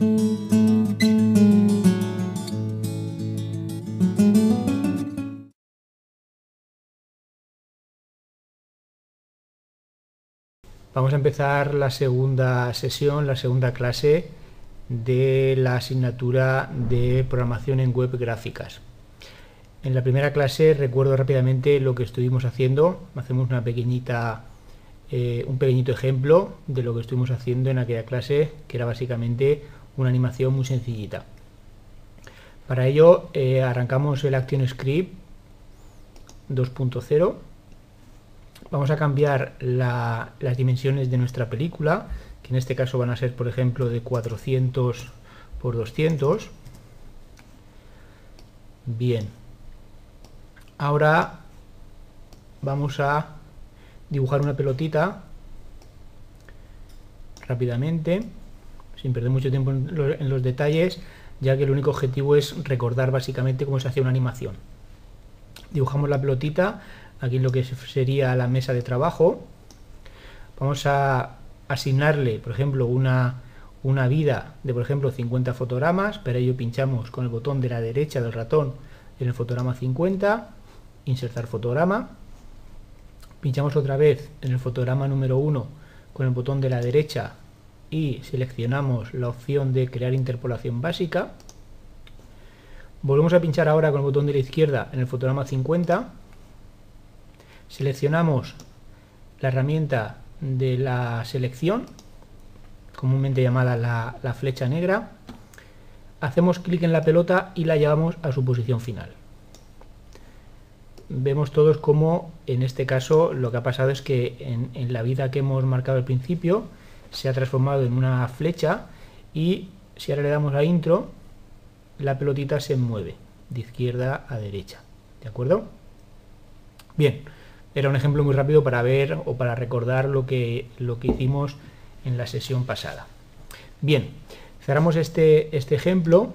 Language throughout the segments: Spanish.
Vamos a empezar la segunda sesión, la segunda clase de la asignatura de programación en web gráficas. En la primera clase recuerdo rápidamente lo que estuvimos haciendo. Hacemos una pequeñita, eh, un pequeñito ejemplo de lo que estuvimos haciendo en aquella clase, que era básicamente una animación muy sencillita. Para ello eh, arrancamos el ActionScript 2.0 vamos a cambiar las dimensiones de nuestra película, que en este caso van a ser, por ejemplo, de 400 por 200. Bien. Ahora vamos a dibujar una pelotita rápidamente, sin perder mucho tiempo en los detalles, ya que el único objetivo es recordar básicamente cómo se hace una animación. Dibujamos la pelotita, aquí lo que sería la mesa de trabajo. Vamos a asignarle, por ejemplo, una, una vida de, por ejemplo, 50 fotogramas. Para ello pinchamos con el botón de la derecha del ratón en el fotograma 50, insertar fotograma. Pinchamos otra vez en el fotograma número 1 con el botón de la derecha y seleccionamos la opción de crear interpolación básica. Volvemos a pinchar ahora con el botón de la izquierda en el fotograma 50 seleccionamos la herramienta de la selección, comúnmente llamada la, flecha negra, hacemos clic en la pelota y la llevamos a su posición final. Vemos todos cómo en este caso lo que ha pasado es que en, en la vida que hemos marcado al principio se ha transformado en una flecha y si ahora le damos a intro la pelotita se mueve de izquierda a derecha. ¿De acuerdo? Bien, era un ejemplo muy rápido para ver o para recordar lo que, lo que hicimos en la sesión pasada. Bien, cerramos este, este ejemplo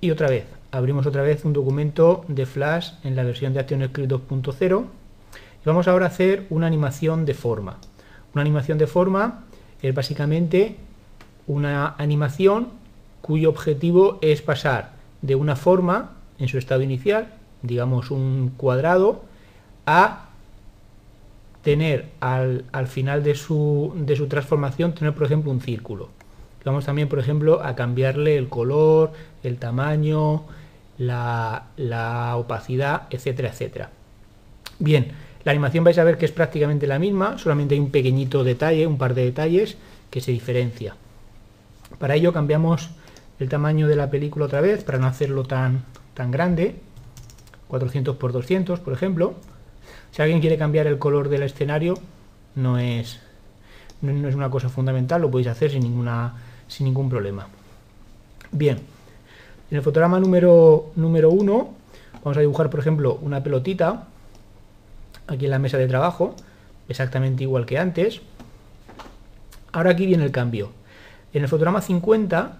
y otra vez, abrimos otra vez un documento de Flash en la versión de ActionScript 2.0 y vamos ahora a hacer una animación de forma. Una animación de forma es básicamente una animación cuyo objetivo es pasar de una forma en su estado inicial digamos un cuadrado, a tener al, final de su, de su, transformación, tener por ejemplo un círculo. Vamos también por ejemplo a cambiarle el color, el tamaño, la, la opacidad, etcétera, etcétera. Bien, la animación vais a ver que es prácticamente la misma, solamente hay un pequeñito detalle, un par de detalles que se diferencia. Para ello cambiamos el tamaño de la película otra vez, para no hacerlo tan, tan grande. 400 por 200, por ejemplo. Si alguien quiere cambiar el color del escenario, no es, no es una cosa fundamental, lo podéis hacer sin, ninguna, sin ningún problema. Bien, en el fotograma número, número 1 vamos a dibujar, por ejemplo, una pelotita aquí en la mesa de trabajo, exactamente igual que antes. Ahora aquí viene el cambio. En el fotograma 50,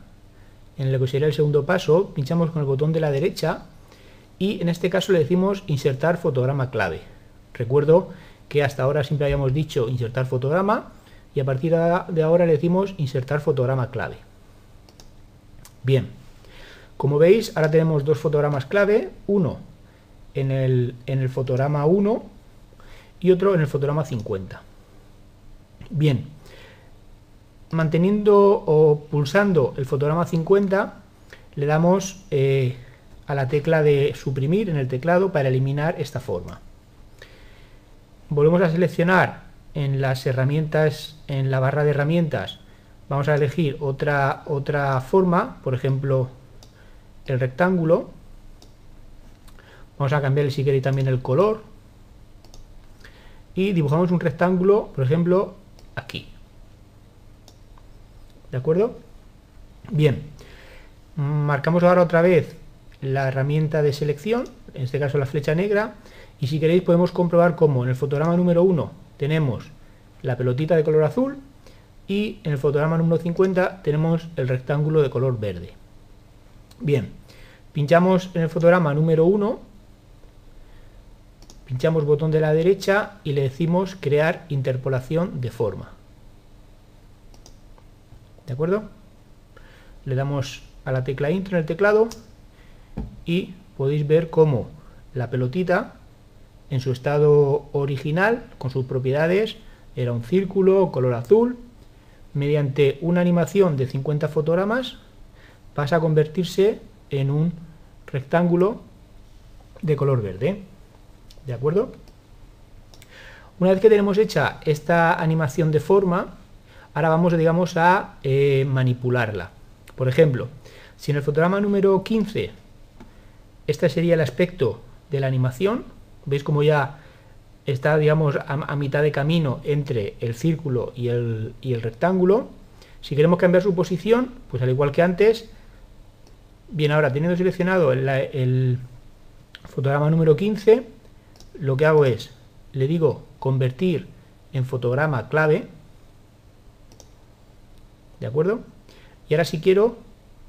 en lo que sería el segundo paso, pinchamos con el botón de la derecha y en este caso le decimos insertar fotograma clave. Recuerdo que hasta ahora siempre habíamos dicho insertar fotograma y a partir de ahora le decimos insertar fotograma clave. Bien, como veis ahora tenemos dos fotogramas clave, uno en el, en el fotograma 1 y otro en el fotograma 50. Bien, manteniendo o pulsando el fotograma 50 le damos eh, a la tecla de suprimir en el teclado para eliminar esta forma. Volvemos a seleccionar en las herramientas, en la barra de herramientas, vamos a elegir otra, otra forma, por ejemplo, el rectángulo. Vamos a cambiar si queréis también el color. Y dibujamos un rectángulo, por ejemplo, aquí. ¿De acuerdo? Bien. Marcamos ahora otra vez la herramienta de selección, en este caso la flecha negra, y si queréis podemos comprobar cómo en el fotograma número 1 tenemos la pelotita de color azul y en el fotograma número 50 tenemos el rectángulo de color verde. Bien, pinchamos en el fotograma número 1, pinchamos botón de la derecha y le decimos crear interpolación de forma. ¿De acuerdo? Le damos a la tecla intro en el teclado y podéis ver cómo la pelotita en su estado original, con sus propiedades, era un círculo color azul, mediante una animación de 50 fotogramas pasa a convertirse en un rectángulo de color verde. ¿De acuerdo? Una vez que tenemos hecha esta animación de forma, ahora vamos, digamos, a eh, manipularla. Por ejemplo, si en el fotograma número 15, este sería el aspecto de la animación, veis como ya está, digamos, a, mitad de camino entre el círculo y el, rectángulo. Si queremos cambiar su posición, pues al igual que antes, bien, ahora teniendo seleccionado el, el fotograma número 15, lo que hago es, le digo convertir en fotograma clave, ¿de acuerdo? Y ahora si quiero,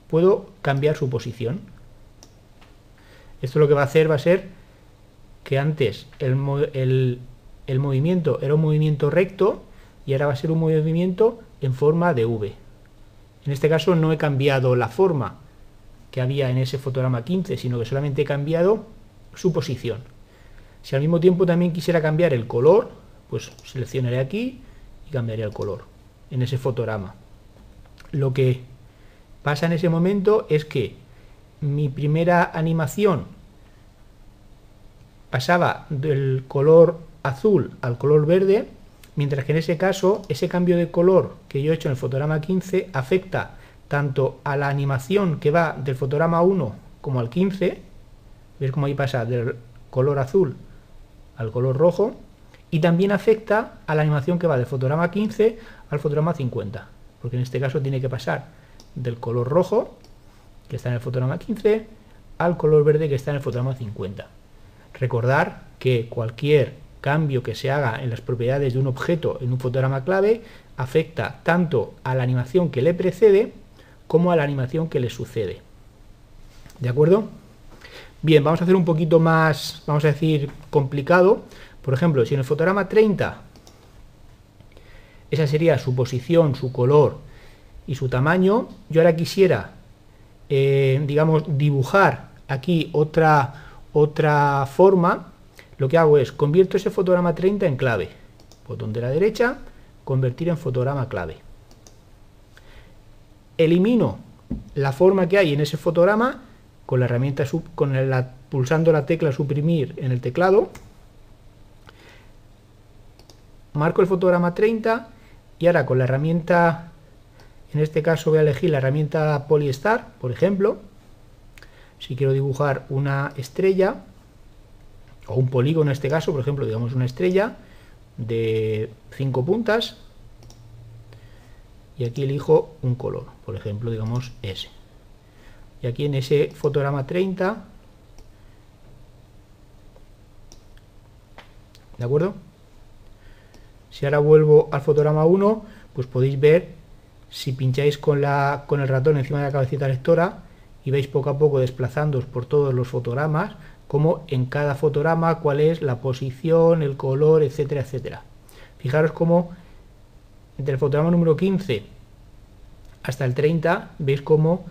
puedo cambiar su posición. Esto lo que va a hacer va a ser que antes el, movimiento era un movimiento recto y ahora va a ser un movimiento en forma de V. En este caso no he cambiado la forma que había en ese fotograma 15, sino que solamente he cambiado su posición. Si al mismo tiempo también quisiera cambiar el color, pues seleccionaré aquí y cambiaría el color en ese fotograma. Lo que pasa en ese momento es que mi primera animación pasaba del color azul al color verde, mientras que en ese caso ese cambio de color que yo he hecho en el fotograma 15 afecta tanto a la animación que va del fotograma 1 como al 15, ¿ves cómo ahí pasa del color azul al color rojo? Y también afecta a la animación que va del fotograma 15 al fotograma 50, porque en este caso tiene que pasar del color rojo, que está en el fotograma 15, al color verde que está en el fotograma 50. Recordar que cualquier cambio que se haga en las propiedades de un objeto en un fotograma clave afecta tanto a la animación que le precede como a la animación que le sucede. ¿De acuerdo? Bien, vamos a hacer un poquito más, vamos a decir, complicado. Por ejemplo, si en el fotograma 30, esa sería su posición, su color y su tamaño, yo ahora quisiera, eh, digamos, dibujar aquí otra otra forma, lo que hago es convierto ese fotograma 30 en clave. Botón de la derecha, convertir en fotograma clave. Elimino la forma que hay en ese fotograma con la herramienta pulsando la tecla suprimir en el teclado. Marco el fotograma 30 y ahora con la herramienta, en este caso voy a elegir la herramienta Polystar, por ejemplo, si quiero dibujar una estrella, o un polígono en este caso, por ejemplo, digamos una estrella de 5 puntas, y aquí elijo un color, por ejemplo, digamos ese. Y aquí en ese fotograma 30, ¿de acuerdo? Si ahora vuelvo al fotograma 1, pues podéis ver, si pincháis con, la, con el ratón encima de la cabecita lectora, y veis poco a poco desplazándoos por todos los fotogramas, como en cada fotograma cuál es la posición, el color, etcétera, etcétera. Fijaros cómo entre el fotograma número 15 hasta el 30 veis cómo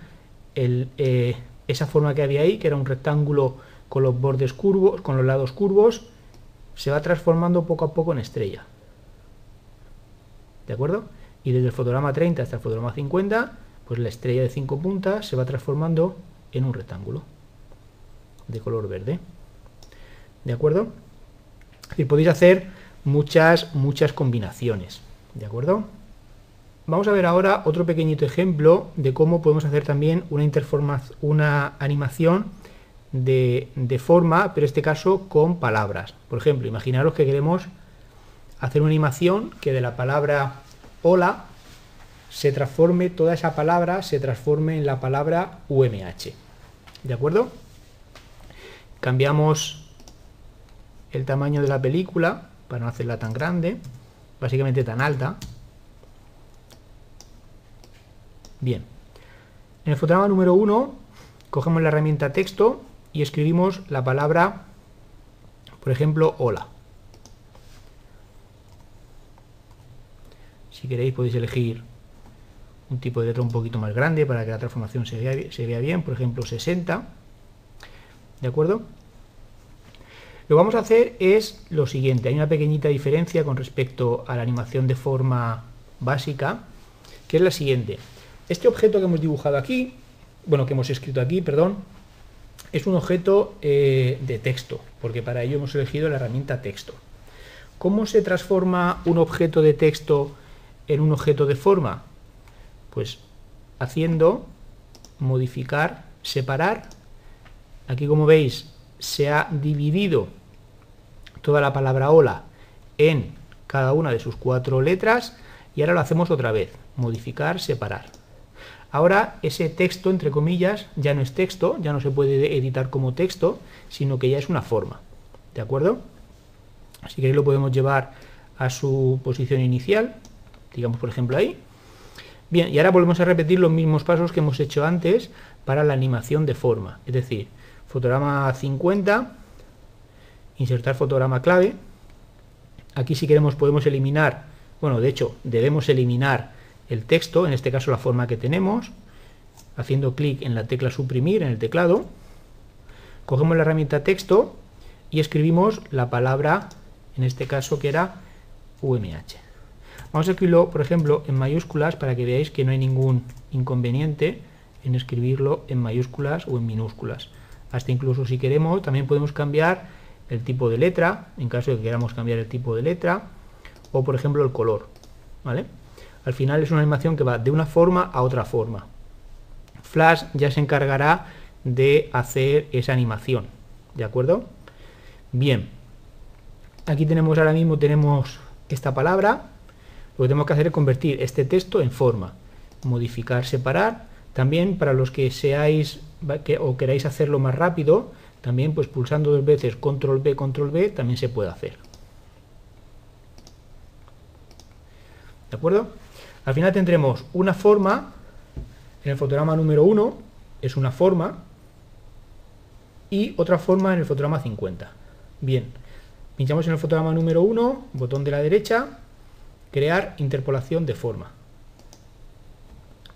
eh, esa forma que había ahí, que era un rectángulo con los bordes curvos, con los lados curvos, se va transformando poco a poco en estrella. ¿De acuerdo? Y desde el fotograma 30 hasta el fotograma 50 pues la estrella de cinco puntas se va transformando en un rectángulo de color verde. ¿De acuerdo? Y podéis hacer muchas, muchas combinaciones. ¿De acuerdo? Vamos a ver ahora otro pequeñito ejemplo de cómo podemos hacer también una, una animación de, de forma, pero en este caso con palabras. Por ejemplo, imaginaros que queremos hacer una animación que de la palabra hola se transforme, toda esa palabra se transforme en la palabra UMH. ¿De acuerdo? Cambiamos el tamaño de la película para no hacerla tan grande, básicamente tan alta. Bien. En el fotograma número 1 cogemos la herramienta texto y escribimos la palabra, por ejemplo, hola. Si queréis podéis elegir un tipo de letra un poquito más grande para que la transformación se vea, se vea bien, por ejemplo 60, ¿de acuerdo? Lo que vamos a hacer es lo siguiente. Hay una pequeñita diferencia con respecto a la animación de forma básica, que es la siguiente. Este objeto que hemos dibujado aquí, bueno, que hemos escrito aquí, perdón, es un objeto eh, de texto, porque para ello hemos elegido la herramienta texto. ¿Cómo se transforma un objeto de texto en un objeto de forma? Pues haciendo modificar, separar. Aquí como veis se ha dividido toda la palabra hola en cada una de sus cuatro letras y ahora lo hacemos otra vez, modificar, separar. Ahora ese texto, entre comillas, ya no es texto, ya no se puede editar como texto, sino que ya es una forma. ¿De acuerdo? Así que ahí lo podemos llevar a su posición inicial, digamos por ejemplo ahí. Bien, y ahora volvemos a repetir los mismos pasos que hemos hecho antes para la animación de forma. Es decir, fotograma 50, insertar fotograma clave. Aquí si queremos podemos eliminar, bueno, de hecho debemos eliminar el texto, en este caso la forma que tenemos, haciendo clic en la tecla suprimir en el teclado. Cogemos la herramienta texto y escribimos la palabra, en este caso que era UMH. Vamos a escribirlo, por ejemplo, en mayúsculas para que veáis que no hay ningún inconveniente en escribirlo en mayúsculas o en minúsculas. Hasta incluso si queremos, también podemos cambiar el tipo de letra, en caso de que queramos cambiar el tipo de letra, o por ejemplo el color. ¿vale? Al final es una animación que va de una forma a otra forma. Flash ya se encargará de hacer esa animación. ¿De acuerdo? Bien. Aquí tenemos ahora mismo tenemos esta palabra. Lo que tenemos que hacer es convertir este texto en forma. Modificar, separar. También para los que seáis o queráis hacerlo más rápido, también pues pulsando dos veces control B, control B, también se puede hacer. ¿De acuerdo? Al final tendremos una forma, en el fotograma número 1 es una forma, y otra forma en el fotograma 50. Bien, pinchamos en el fotograma número 1, botón de la derecha, crear interpolación de forma.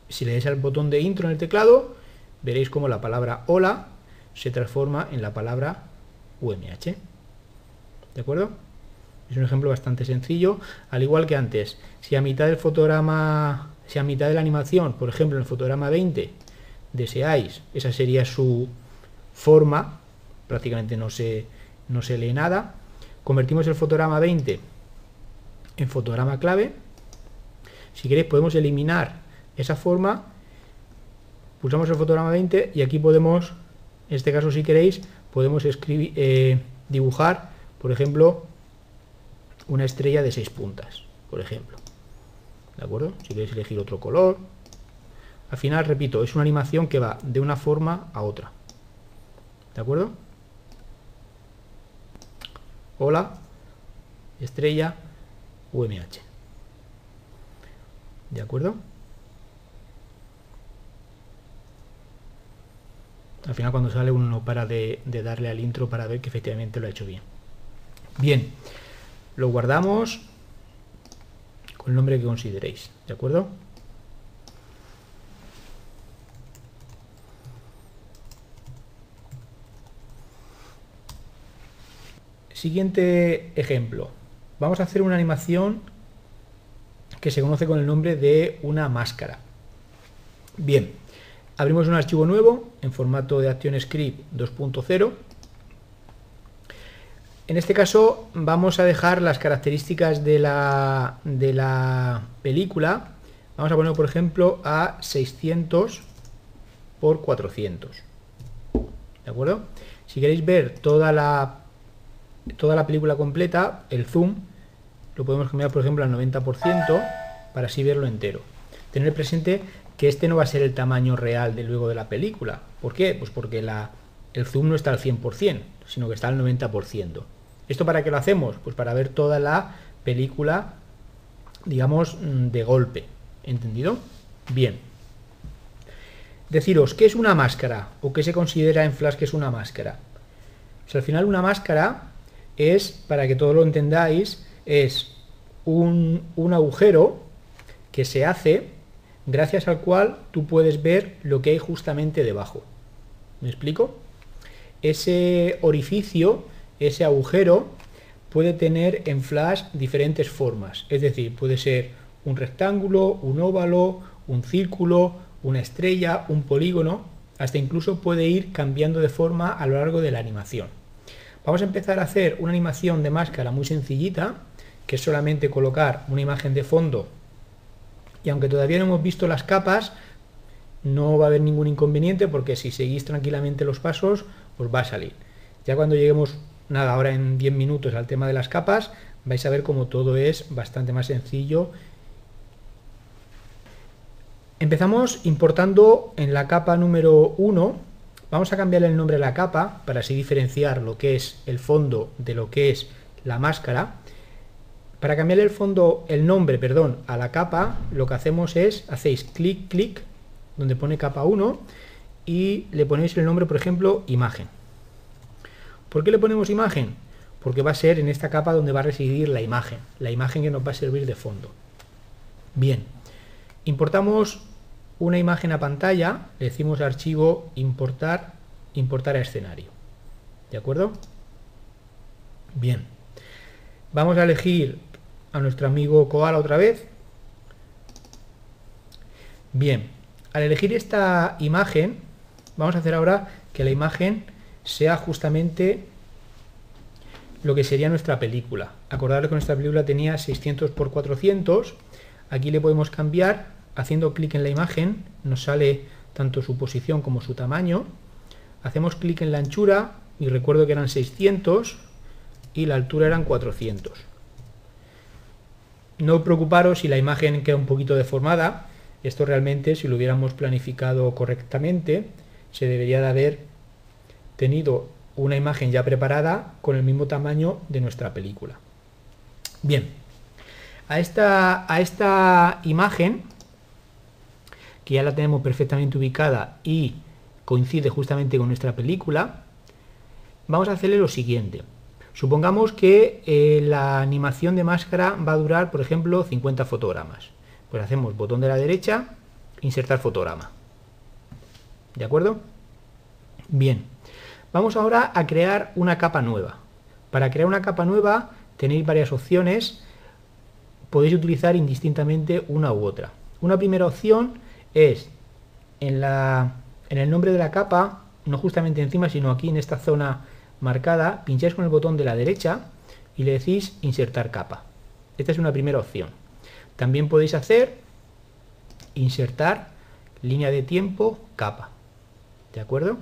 Si le dais al botón de intro en el teclado, veréis como la palabra hola se transforma en la palabra UMH. ¿De acuerdo? Es un ejemplo bastante sencillo, al igual que antes. Si a mitad del fotograma, si a mitad de la animación, por ejemplo en el fotograma 20, deseáis, esa sería su forma, prácticamente no se, no se lee nada, convertimos el fotograma 20 en fotograma clave. Si queréis podemos eliminar esa forma, pulsamos el fotograma 20 y aquí podemos, en este caso si queréis, podemos escribir, eh, dibujar, por ejemplo, una estrella de seis puntas, por ejemplo. ¿De acuerdo? Si queréis elegir otro color. Al final, repito, es una animación que va de una forma a otra. ¿De acuerdo? Hola, estrella, UMH. ¿De acuerdo? Al final cuando sale uno no para de, de darle al intro para ver que efectivamente lo ha hecho bien. Bien lo guardamos con el nombre que consideréis, ¿de acuerdo? Siguiente ejemplo. Vamos a hacer una animación que se conoce con el nombre de una máscara. Bien, abrimos un archivo nuevo en formato de ActionScript 2.0 en este caso vamos a dejar las características de la, de la película. Vamos a poner, por ejemplo, a 600 por 400. ¿De acuerdo? Si queréis ver toda la, toda la película completa, el zoom lo podemos cambiar, por ejemplo, al 90% para así verlo entero. Tener presente que este no va a ser el tamaño real de luego de la película. ¿Por qué? Pues porque el zoom no está al 100%, sino que está al 90%. ¿Esto para qué lo hacemos? Pues para ver toda la película, digamos, mm, de golpe. ¿Entendido? Bien. Deciros, ¿qué es una máscara? ¿O qué se considera en Flash que es una máscara? Pues al final una máscara es, para que todo lo entendáis, es un, un agujero que se hace gracias al cual tú puedes ver lo que hay justamente debajo. ¿Me explico? Ese orificio ese agujero puede tener en Flash diferentes formas. Es decir, puede ser un rectángulo, un óvalo, un círculo, una estrella, un polígono, hasta incluso puede ir cambiando de forma a lo largo de la animación. Vamos a empezar a hacer una animación de máscara muy sencillita, que es solamente colocar una imagen de fondo y aunque todavía no hemos visto las capas, no va a haber ningún inconveniente porque si seguís tranquilamente los pasos, os va a salir. Ya cuando lleguemos, nada, ahora en 10 minutos al tema de las capas, vais a ver cómo todo es bastante más sencillo. Empezamos importando en la capa número 1, vamos a cambiar el nombre de la capa para así diferenciar lo que es el fondo de lo que es la máscara. Para cambiar el fondo, el nombre, perdón, a la capa, lo que hacemos es, hacéis clic, clic, donde pone capa 1, y le ponéis el nombre, por ejemplo, imagen. ¿Por qué le ponemos imagen? Porque va a ser en esta capa donde va a residir la imagen, la imagen que nos va a servir de fondo. Bien, importamos una imagen a pantalla, le decimos archivo importar, importar a escenario. ¿De acuerdo? Bien. Vamos a elegir a nuestro amigo Koala otra vez. Bien, al elegir esta imagen, vamos a hacer ahora que la imagen sea justamente lo que sería nuestra película. Acordaros que nuestra película tenía 600 x 400. Aquí le podemos cambiar, haciendo clic en la imagen, nos sale tanto su posición como su tamaño. Hacemos clic en la anchura y recuerdo que eran 600 y la altura eran 400 no preocuparos si la imagen queda un poquito deformada. Esto realmente, si lo hubiéramos planificado correctamente, se debería de haber tenido una imagen ya preparada con el mismo tamaño de nuestra película. Bien, a esta, a esta imagen, que ya la tenemos perfectamente ubicada y coincide justamente con nuestra película, vamos a hacerle lo siguiente. Supongamos que eh, la animación de máscara va a durar, por ejemplo, 50 fotogramas. Pues hacemos botón de la derecha, insertar fotograma. ¿De acuerdo? Bien. Vamos ahora a crear una capa nueva. Para crear una capa nueva tenéis varias opciones. Podéis utilizar indistintamente una u otra. Una primera opción es en, la, en el nombre de la capa, no justamente encima, sino aquí en esta zona marcada, pincháis con el botón de la derecha y le decís insertar capa. Esta es una primera opción. También podéis hacer insertar línea de tiempo capa. ¿De acuerdo?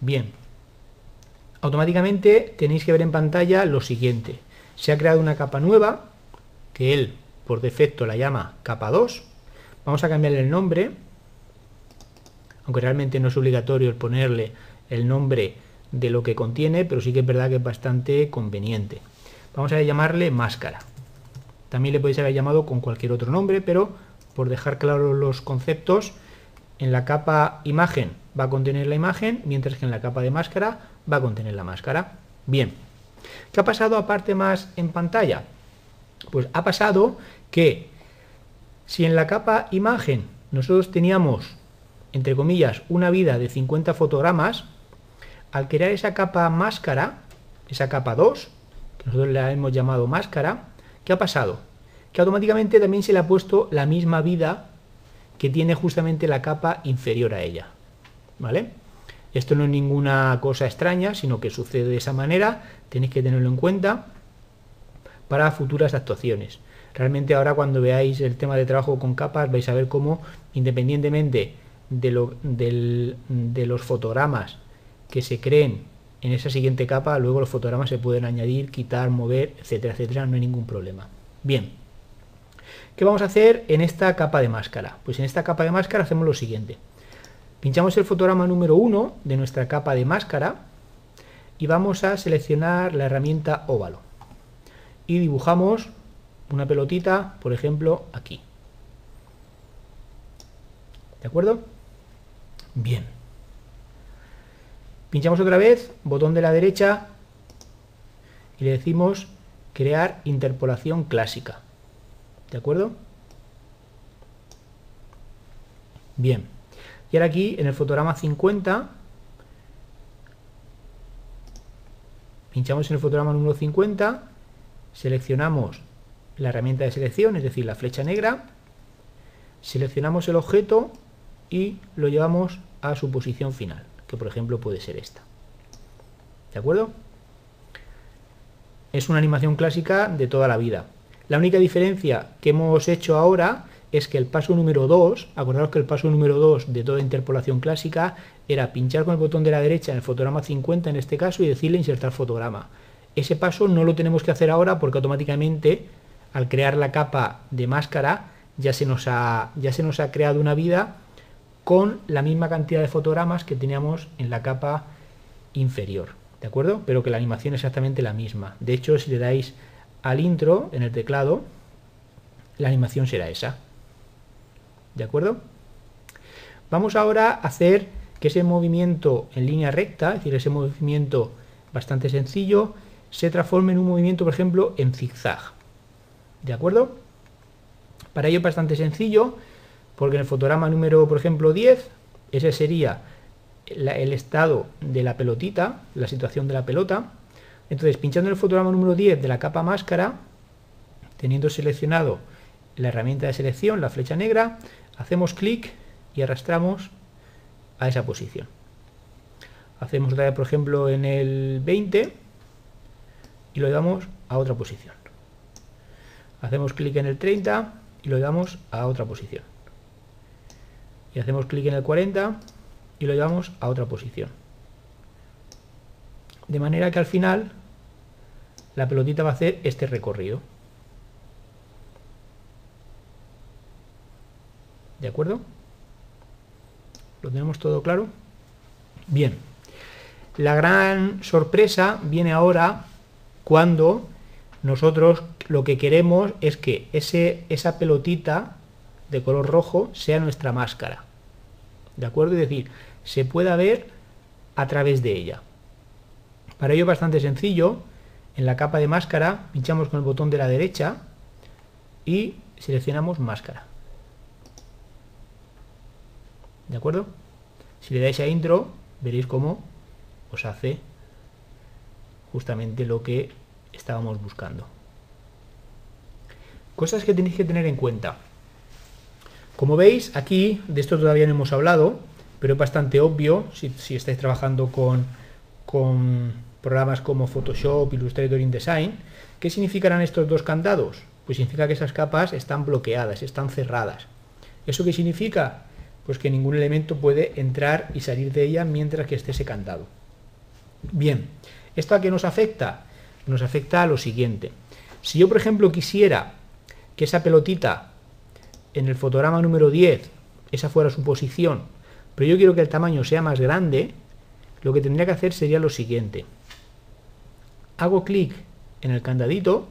Bien. Automáticamente tenéis que ver en pantalla lo siguiente. Se ha creado una capa nueva, que él por defecto la llama capa 2. Vamos a cambiarle el nombre, aunque realmente no es obligatorio el ponerle el nombre de lo que contiene, pero sí que es verdad que es bastante conveniente. Vamos a llamarle máscara. También le podéis haber llamado con cualquier otro nombre, pero por dejar claros los conceptos, en la capa imagen va a contener la imagen, mientras que en la capa de máscara va a contener la máscara. Bien, ¿qué ha pasado aparte más en pantalla? Pues ha pasado que si en la capa imagen nosotros teníamos, entre comillas, una vida de 50 fotogramas, al crear esa capa máscara, esa capa 2, que nosotros la hemos llamado máscara, ¿qué ha pasado? Que automáticamente también se le ha puesto la misma vida que tiene justamente la capa inferior a ella. ¿Vale? Esto no es ninguna cosa extraña, sino que sucede de esa manera, tenéis que tenerlo en cuenta para futuras actuaciones. Realmente ahora cuando veáis el tema de trabajo con capas vais a ver cómo, independientemente de, de los fotogramas que se creen en esa siguiente capa, luego los fotogramas se pueden añadir, quitar, mover, etcétera, etcétera, no hay ningún problema. Bien, ¿qué vamos a hacer en esta capa de máscara? Pues en esta capa de máscara hacemos lo siguiente. Pinchamos el fotograma número 1 de nuestra capa de máscara y vamos a seleccionar la herramienta óvalo. Y dibujamos una pelotita, por ejemplo, aquí. ¿De acuerdo? Bien. Pinchamos otra vez, botón de la derecha y le decimos crear interpolación clásica. ¿De acuerdo? Bien. Y ahora aquí en el fotograma 50 pinchamos en el fotograma número 50, seleccionamos la herramienta de selección, es decir, la flecha negra, seleccionamos el objeto y lo llevamos a su posición final, que por ejemplo puede ser esta. ¿De acuerdo? Es una animación clásica de toda la vida. La única diferencia que hemos hecho ahora es que el paso número 2, acordaros que el paso número 2 de toda interpolación clásica era pinchar con el botón de la derecha en el fotograma 50 en este caso y decirle insertar fotograma. Ese paso no lo tenemos que hacer ahora porque automáticamente al crear la capa de máscara ya se nos ha, ya se nos ha creado una vida con la misma cantidad de fotogramas que teníamos en la capa inferior, ¿de acuerdo? Pero que la animación es exactamente la misma. De hecho, si le dais al intro en el teclado, la animación será esa. ¿De acuerdo? Vamos ahora a hacer que ese movimiento en línea recta, es decir, ese movimiento bastante sencillo, se transforme en un movimiento, por ejemplo, en zigzag. ¿De acuerdo? Para ello es bastante sencillo, porque en el fotograma número, por ejemplo, 10, ese sería el estado de la pelotita, la situación de la pelota. Entonces, pinchando en el fotograma número 10 de la capa máscara, teniendo seleccionado la herramienta de selección, la flecha negra, hacemos clic y arrastramos a esa posición. Hacemos otra vez, por ejemplo, en el 20 y lo llevamos a otra posición. Hacemos clic en el 30 y lo llevamos a otra posición y hacemos clic en el 40 y lo llevamos a otra posición. De manera que al final la pelotita va a hacer este recorrido. ¿De acuerdo? ¿Lo tenemos todo claro? Bien. La gran sorpresa viene ahora cuando nosotros lo que queremos es que ese, esa pelotita de color rojo sea nuestra máscara. ¿De acuerdo? Es decir, se pueda ver a través de ella. Para ello es bastante sencillo. En la capa de máscara pinchamos con el botón de la derecha y seleccionamos máscara. ¿De acuerdo? Si le dais a intro, veréis cómo os hace justamente lo que estábamos buscando. Cosas que tenéis que tener en cuenta. Como veis, aquí, de esto todavía no hemos hablado, pero es bastante obvio si, estáis trabajando con, con programas como Photoshop, Illustrator, InDesign. ¿Qué significarán estos dos candados? Pues significa que esas capas están bloqueadas, están cerradas. ¿Eso qué significa? Pues que ningún elemento puede entrar y salir de ella mientras que esté ese candado. Bien, ¿esto a qué nos afecta? Nos afecta a lo siguiente. Si yo, por ejemplo, quisiera que esa pelotita en el fotograma número 10 esa fuera su posición, pero yo quiero que el tamaño sea más grande, lo que tendría que hacer sería lo siguiente. Hago clic en el candadito,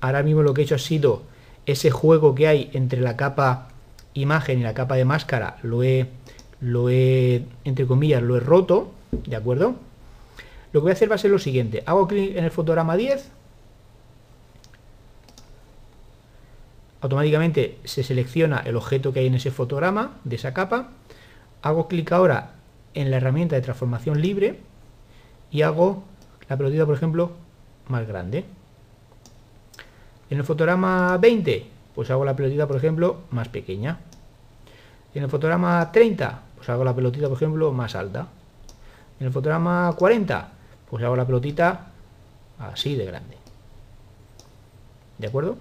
ahora mismo lo que he hecho ha sido ese juego que hay entre la capa imagen y la capa de máscara, lo he, lo he entre comillas, lo he roto, ¿de acuerdo? Lo que voy a hacer va a ser lo siguiente, hago clic en el fotograma 10, automáticamente se selecciona el objeto que hay en ese fotograma de esa capa. Hago clic ahora en la herramienta de transformación libre y hago la pelotita, por ejemplo, más grande. En el fotograma 20, pues hago la pelotita, por ejemplo, más pequeña. En el fotograma 30, pues hago la pelotita, por ejemplo, más alta. En el fotograma 40, pues hago la pelotita así de grande. ¿De acuerdo?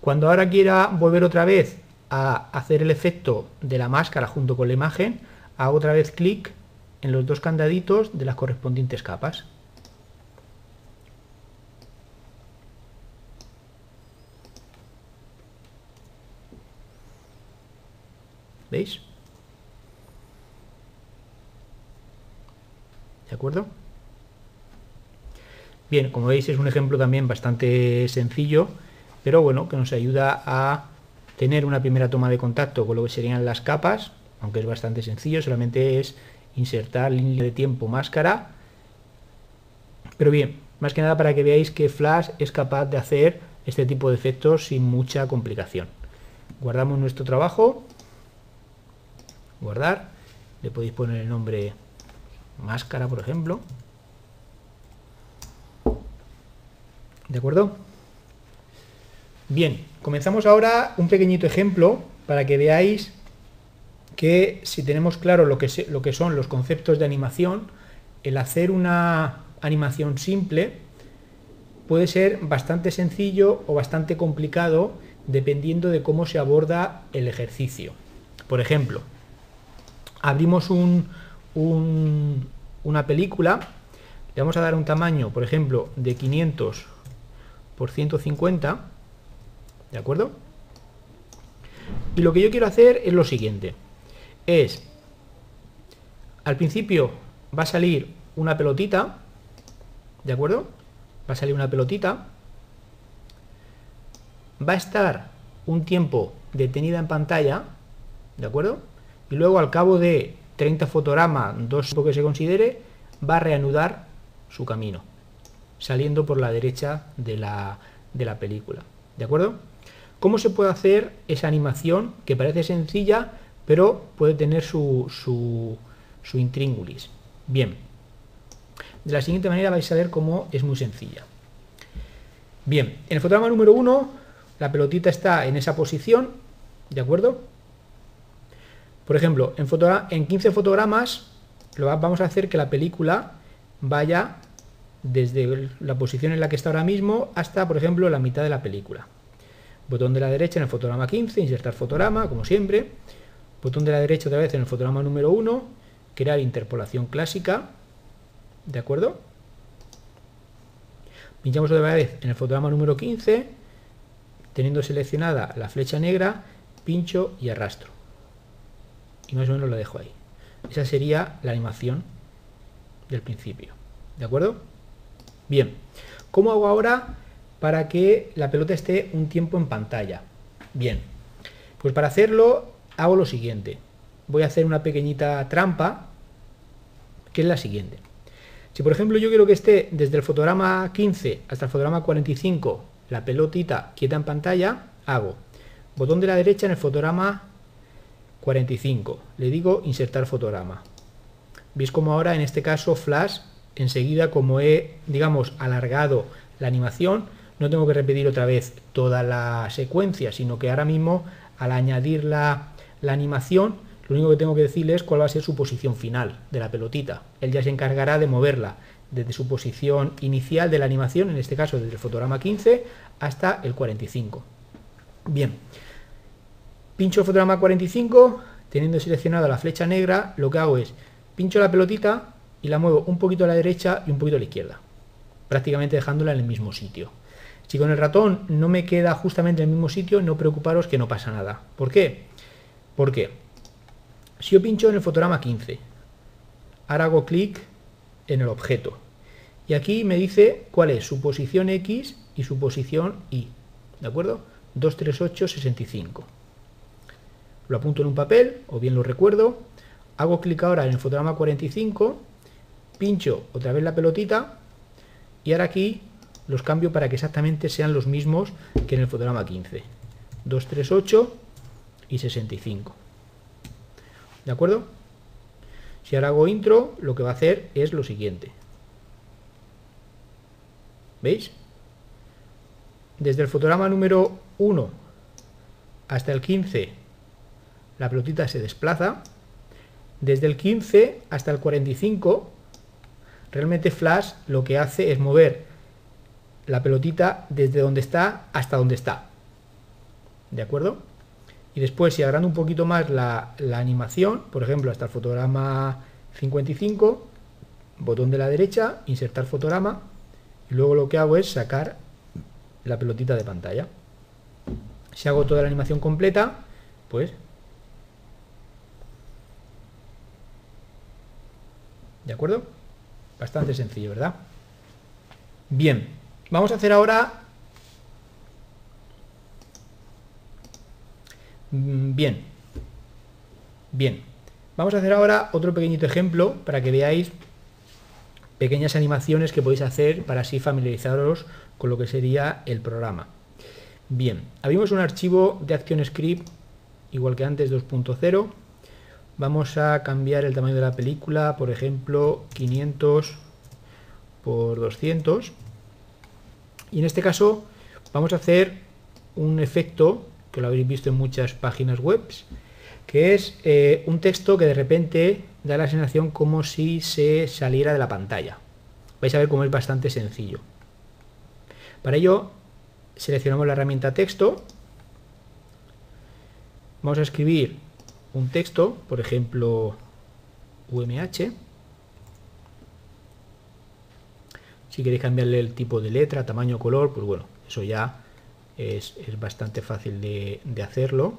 Cuando ahora quiera volver otra vez a hacer el efecto de la máscara junto con la imagen, hago otra vez clic en los dos candaditos de las correspondientes capas. ¿Veis? ¿De acuerdo? Bien, como veis es un ejemplo también bastante sencillo pero bueno, que nos ayuda a tener una primera toma de contacto con lo que serían las capas, aunque es bastante sencillo, solamente es insertar línea de tiempo máscara. Pero bien, más que nada para que veáis que Flash es capaz de hacer este tipo de efectos sin mucha complicación. Guardamos nuestro trabajo, guardar, le podéis poner el nombre máscara, por ejemplo. ¿De acuerdo? Bien, comenzamos ahora un pequeñito ejemplo para que veáis que si tenemos claro lo que, lo que son los conceptos de animación, el hacer una animación simple puede ser bastante sencillo o bastante complicado dependiendo de cómo se aborda el ejercicio. Por ejemplo, abrimos un, una película, le vamos a dar un tamaño, por ejemplo, de 500 por 150, ¿de acuerdo? Y lo que yo quiero hacer es lo siguiente, es, al principio va a salir una pelotita, ¿de acuerdo? Va a salir una pelotita, va a estar un tiempo detenida en pantalla, ¿de acuerdo? Y luego al cabo de 30 fotogramas, dos que se considere, va a reanudar su camino, saliendo por la derecha de la, de la película. ¿De acuerdo? ¿Cómo se puede hacer esa animación que parece sencilla, pero puede tener su, su, intríngulis? Bien, de la siguiente manera vais a ver cómo es muy sencilla. Bien, en el fotograma número 1, la pelotita está en esa posición, ¿de acuerdo? Por ejemplo, en, en 15 fotogramas lo vamos a hacer que la película vaya desde la posición en la que está ahora mismo hasta, por ejemplo, la mitad de la película. Botón de la derecha en el fotograma 15, insertar fotograma, como siempre. Botón de la derecha otra vez en el fotograma número 1, crear interpolación clásica. ¿De acuerdo? Pinchamos otra vez en el fotograma número 15, teniendo seleccionada la flecha negra, pincho y arrastro y más o menos lo dejo ahí. Esa sería la animación del principio. ¿De acuerdo? Bien. ¿Cómo hago ahora para que la pelota esté un tiempo en pantalla? Bien. Pues para hacerlo hago lo siguiente. Voy a hacer una pequeñita trampa que es la siguiente. Si por ejemplo yo quiero que esté desde el fotograma 15 hasta el fotograma 45 la pelotita quieta en pantalla, hago botón de la derecha en el fotograma 45. Le digo insertar fotograma. Veis como ahora en este caso Flash, enseguida como he, digamos, alargado la animación, no tengo que repetir otra vez toda la secuencia, sino que ahora mismo al añadir la, animación, lo único que tengo que decirle es cuál va a ser su posición final de la pelotita. Él ya se encargará de moverla desde su posición inicial de la animación, en este caso desde el fotograma 15 hasta el 45. Bien, Pincho el fotograma 45, teniendo seleccionada la flecha negra, lo que hago es pincho la pelotita y la muevo un poquito a la derecha y un poquito a la izquierda, prácticamente dejándola en el mismo sitio. Si con el ratón no me queda justamente en el mismo sitio, no preocuparos que no pasa nada. ¿Por qué? Porque si yo pincho en el fotograma 15, ahora hago clic en el objeto y aquí me dice cuál es su posición X y su posición Y, ¿de acuerdo? 238, 65 lo apunto en un papel o bien lo recuerdo, hago clic ahora en el fotograma 45, pincho otra vez la pelotita y ahora aquí los cambio para que exactamente sean los mismos que en el fotograma 15. 238 y 65. ¿De acuerdo? Si ahora hago intro, lo que va a hacer es lo siguiente. ¿Veis? Desde el fotograma número 1 hasta el 15 la pelotita se desplaza. Desde el 15 hasta el 45, realmente Flash lo que hace es mover la pelotita desde donde está hasta donde está. ¿De acuerdo? Y después, si agrando un poquito más la, animación, por ejemplo, hasta el fotograma 55, botón de la derecha, insertar fotograma, y luego lo que hago es sacar la pelotita de pantalla. Si hago toda la animación completa, pues ¿De acuerdo? Bastante sencillo, ¿verdad? Bien, vamos a hacer ahora... bien. Bien. Vamos a hacer ahora otro pequeñito ejemplo para que veáis pequeñas animaciones que podéis hacer para así familiarizaros con lo que sería el programa. Bien, abrimos un archivo de ActionScript igual que antes 2.0 vamos a cambiar el tamaño de la película, por ejemplo, 500 por 200. Y en este caso vamos a hacer un efecto que lo habéis visto en muchas páginas web, que es eh, un texto que de repente da la sensación como si se saliera de la pantalla. Vais a ver cómo es bastante sencillo. Para ello seleccionamos la herramienta texto, vamos a escribir un texto, por ejemplo UMH, si queréis cambiarle el tipo de letra, tamaño, color, pues bueno, eso ya es, bastante fácil de, hacerlo.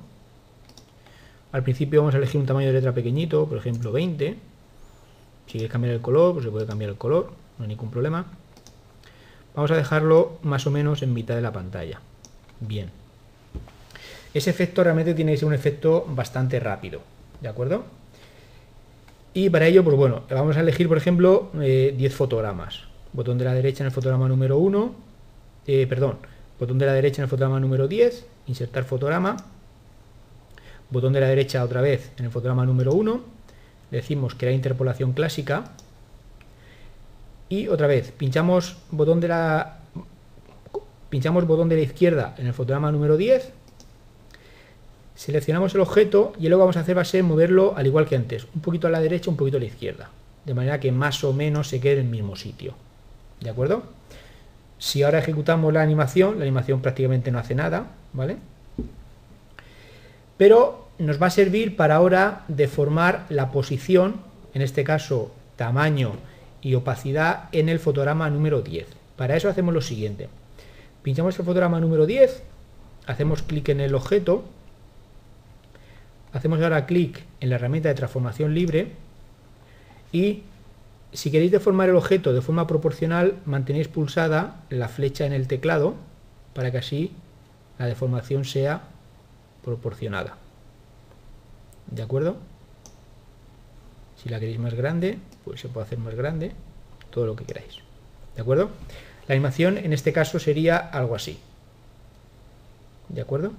Al principio vamos a elegir un tamaño de letra pequeñito, por ejemplo 20. Si queréis cambiar el color, pues se puede cambiar el color, no hay ningún problema. Vamos a dejarlo más o menos en mitad de la pantalla. Bien. Ese efecto realmente tiene que ser un efecto bastante rápido, ¿de acuerdo? Y para ello, pues bueno, vamos a elegir, por ejemplo, 10 eh, fotogramas. Botón de la derecha en el fotograma número 1, eh, perdón, botón de la derecha en el fotograma número 10, insertar fotograma, botón de la derecha otra vez en el fotograma número 1, decimos que era interpolación clásica, y otra vez pinchamos botón de la pinchamos botón de la izquierda en el fotograma número 10 seleccionamos el objeto y lo que vamos a hacer va a ser moverlo al igual que antes un poquito a la derecha un poquito a la izquierda de manera que más o menos se quede en el mismo sitio. ¿de acuerdo? Si ahora ejecutamos la animación la animación prácticamente no hace nada ¿vale? pero nos va a servir para ahora deformar la posición en este caso tamaño y opacidad en el fotograma número 10. Para eso hacemos lo siguiente. Pinchamos el fotograma número 10, hacemos clic en el objeto, hacemos ahora clic en la herramienta de transformación libre y si queréis deformar el objeto de forma proporcional, mantenéis pulsada la flecha en el teclado para que así la deformación sea proporcionada. ¿De acuerdo? Si la queréis más grande, pues se puede hacer más grande, todo lo que queráis. ¿De acuerdo? La animación en este caso sería algo así. ¿De acuerdo?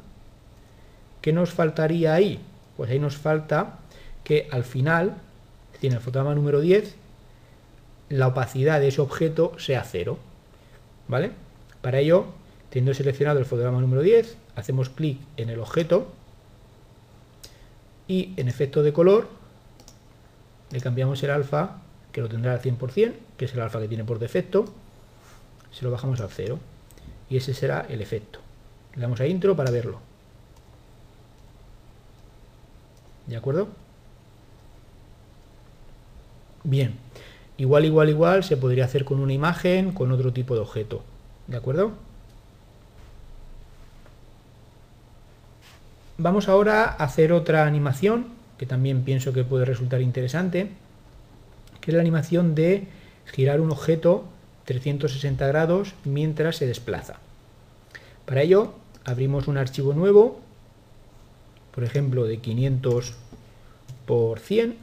¿Qué nos faltaría ahí? Pues ahí nos falta que al final, en el fotograma número 10, la opacidad de ese objeto sea cero. ¿Vale? Para ello, teniendo seleccionado el fotograma número 10, hacemos clic en el objeto y en efecto de color le cambiamos el alfa, que lo tendrá al 100%, que es el alfa que tiene por defecto, se lo bajamos al 0 y ese será el efecto. Le damos a intro para verlo. ¿De acuerdo? Bien, igual, igual, igual se podría hacer con una imagen, con otro tipo de objeto. ¿De acuerdo? Vamos ahora a hacer otra animación que también pienso que puede resultar interesante, que es la animación de girar un objeto 360 grados mientras se desplaza. Para ello abrimos un archivo nuevo, por ejemplo de 500 por 100,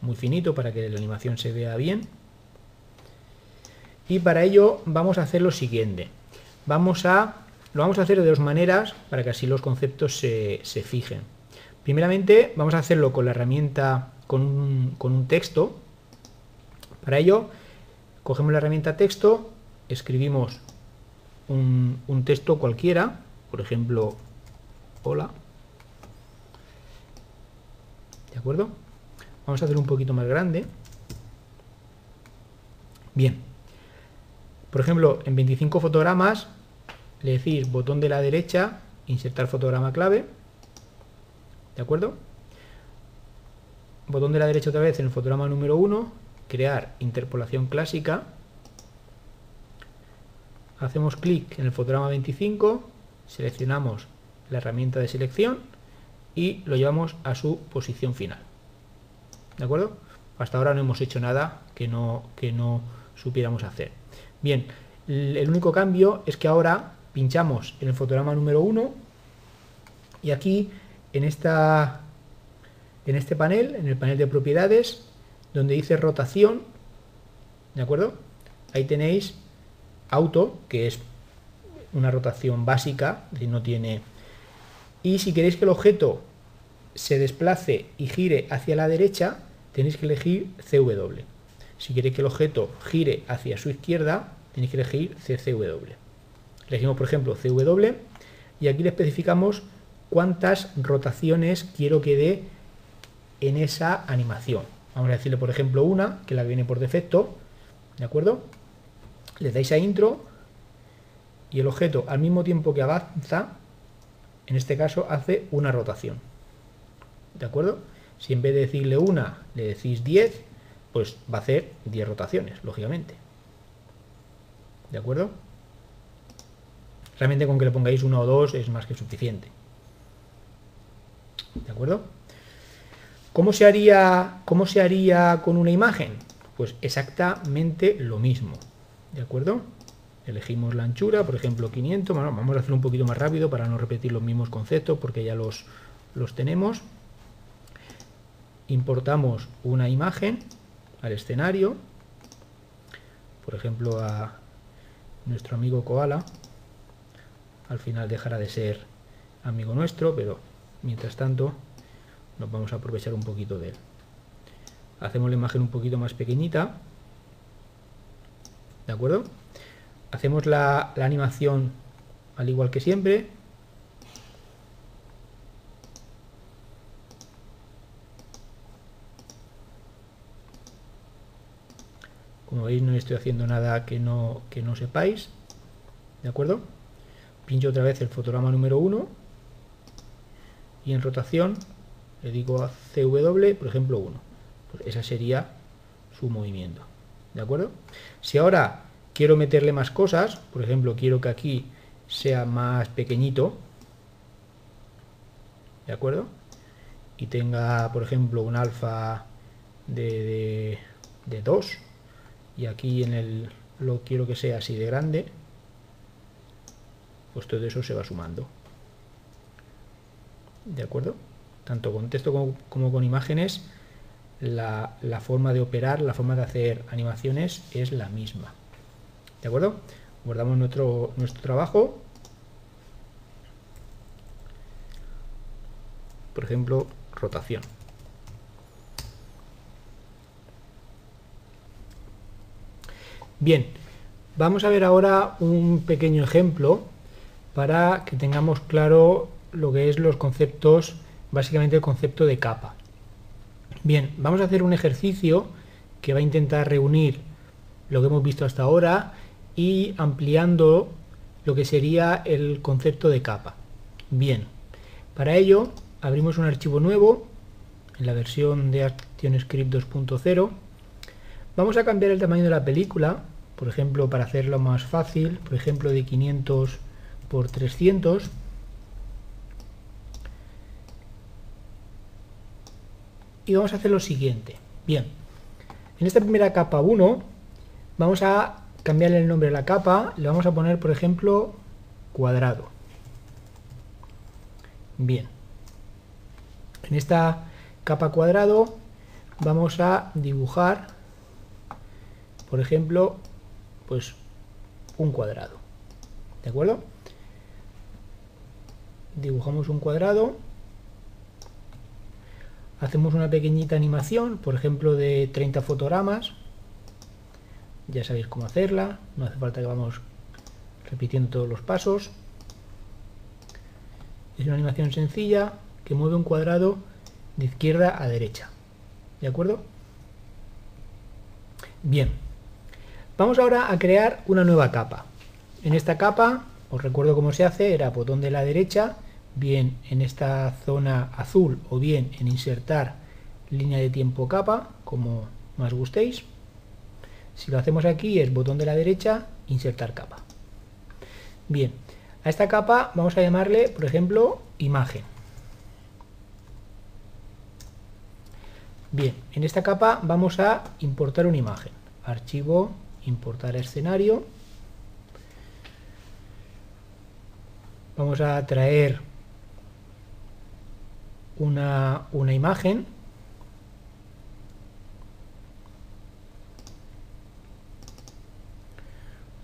muy finito para que la animación se vea bien. Y para ello vamos a hacer lo siguiente. Vamos a, lo vamos a hacer de dos maneras para que así los conceptos se, se fijen. Primeramente vamos a hacerlo con la herramienta, con un, texto. Para ello, cogemos la herramienta texto, escribimos un, un texto cualquiera, por ejemplo, hola. ¿De acuerdo? Vamos a hacer un poquito más grande. Bien. Por ejemplo, en 25 fotogramas le decís botón de la derecha, insertar fotograma clave ¿De acuerdo? Botón de la derecha otra vez en el fotograma número 1, crear interpolación clásica. Hacemos clic en el fotograma 25, seleccionamos la herramienta de selección y lo llevamos a su posición final. ¿De acuerdo? Hasta ahora no hemos hecho nada que no, que no supiéramos hacer. Bien, el único cambio es que ahora pinchamos en el fotograma número 1 y aquí en, esta, en este panel, en el panel de propiedades, donde dice rotación, ¿de acuerdo? Ahí tenéis auto, que es una rotación básica, no tiene... Y si queréis que el objeto se desplace y gire hacia la derecha, tenéis que elegir CW. Si queréis que el objeto gire hacia su izquierda, tenéis que elegir CCW. Elegimos, por ejemplo, CW y aquí le especificamos cuántas rotaciones quiero que dé en esa animación. Vamos a decirle, por ejemplo, una, que la viene por defecto, ¿de acuerdo? Le dais a intro y el objeto al mismo tiempo que avanza, en este caso hace una rotación. ¿De acuerdo? Si en vez de decirle una le decís 10, pues va a hacer 10 rotaciones, lógicamente. ¿De acuerdo? Realmente con que le pongáis uno o dos es más que suficiente. ¿De acuerdo? ¿Cómo se haría, cómo se haría con una imagen? Pues exactamente lo mismo. ¿De acuerdo? Elegimos la anchura, por ejemplo 500. vamos a hacerlo un poquito más rápido para no repetir los mismos conceptos porque ya los, los tenemos. Importamos una imagen al escenario. Por ejemplo a nuestro amigo Koala. Al final dejará de ser amigo nuestro, pero mientras tanto nos vamos a aprovechar un poquito de él. Hacemos la imagen un poquito más pequeñita. ¿De acuerdo? Hacemos la, animación al igual que siempre. Como veis no estoy haciendo nada que no, que no sepáis. ¿De acuerdo? Pincho otra vez el fotograma número 1 y en rotación le digo a CW, por ejemplo 1. Pues esa sería su movimiento. ¿De acuerdo? Si ahora quiero meterle más cosas, por ejemplo, quiero que aquí sea más pequeñito, ¿de acuerdo? Y tenga, por ejemplo, un alfa de, de, 2, y aquí en el lo quiero que sea así de grande, pues todo eso se va sumando. ¿De acuerdo? Tanto con texto como, con imágenes, la, la, forma de operar, la forma de hacer animaciones es la misma. ¿De acuerdo? Guardamos nuestro, nuestro trabajo. Por ejemplo, rotación. Bien, vamos a ver ahora un pequeño ejemplo para que tengamos claro lo que es los conceptos, básicamente el concepto de capa. Bien, vamos a hacer un ejercicio que va a intentar reunir lo que hemos visto hasta ahora y ampliando lo que sería el concepto de capa. Bien, para ello abrimos un archivo nuevo en la versión de ActionScript 2.0. Vamos a cambiar el tamaño de la película, por ejemplo, para hacerlo más fácil, por ejemplo, de 500 por 300. Y vamos a hacer lo siguiente. Bien, en esta primera capa 1 vamos a cambiarle el nombre a la capa, le vamos a poner, por ejemplo, cuadrado. Bien. En esta capa cuadrado vamos a dibujar, por ejemplo, pues un cuadrado. ¿De acuerdo? Dibujamos un cuadrado. Hacemos una pequeñita animación, por ejemplo, de 30 fotogramas ya sabéis cómo hacerla, no hace falta que vamos repitiendo todos los pasos. Es una animación sencilla que mueve un cuadrado de izquierda a derecha. ¿De acuerdo? Bien, vamos ahora a crear una nueva capa. En esta capa, os recuerdo cómo se hace, era botón de la derecha, bien en esta zona azul o bien en insertar línea de tiempo capa, como más gustéis. Si lo hacemos aquí es botón de la derecha, insertar capa. Bien, a esta capa vamos a llamarle, por ejemplo, imagen. Bien, en esta capa vamos a importar una imagen. Archivo, importar escenario. Vamos a traer una, una imagen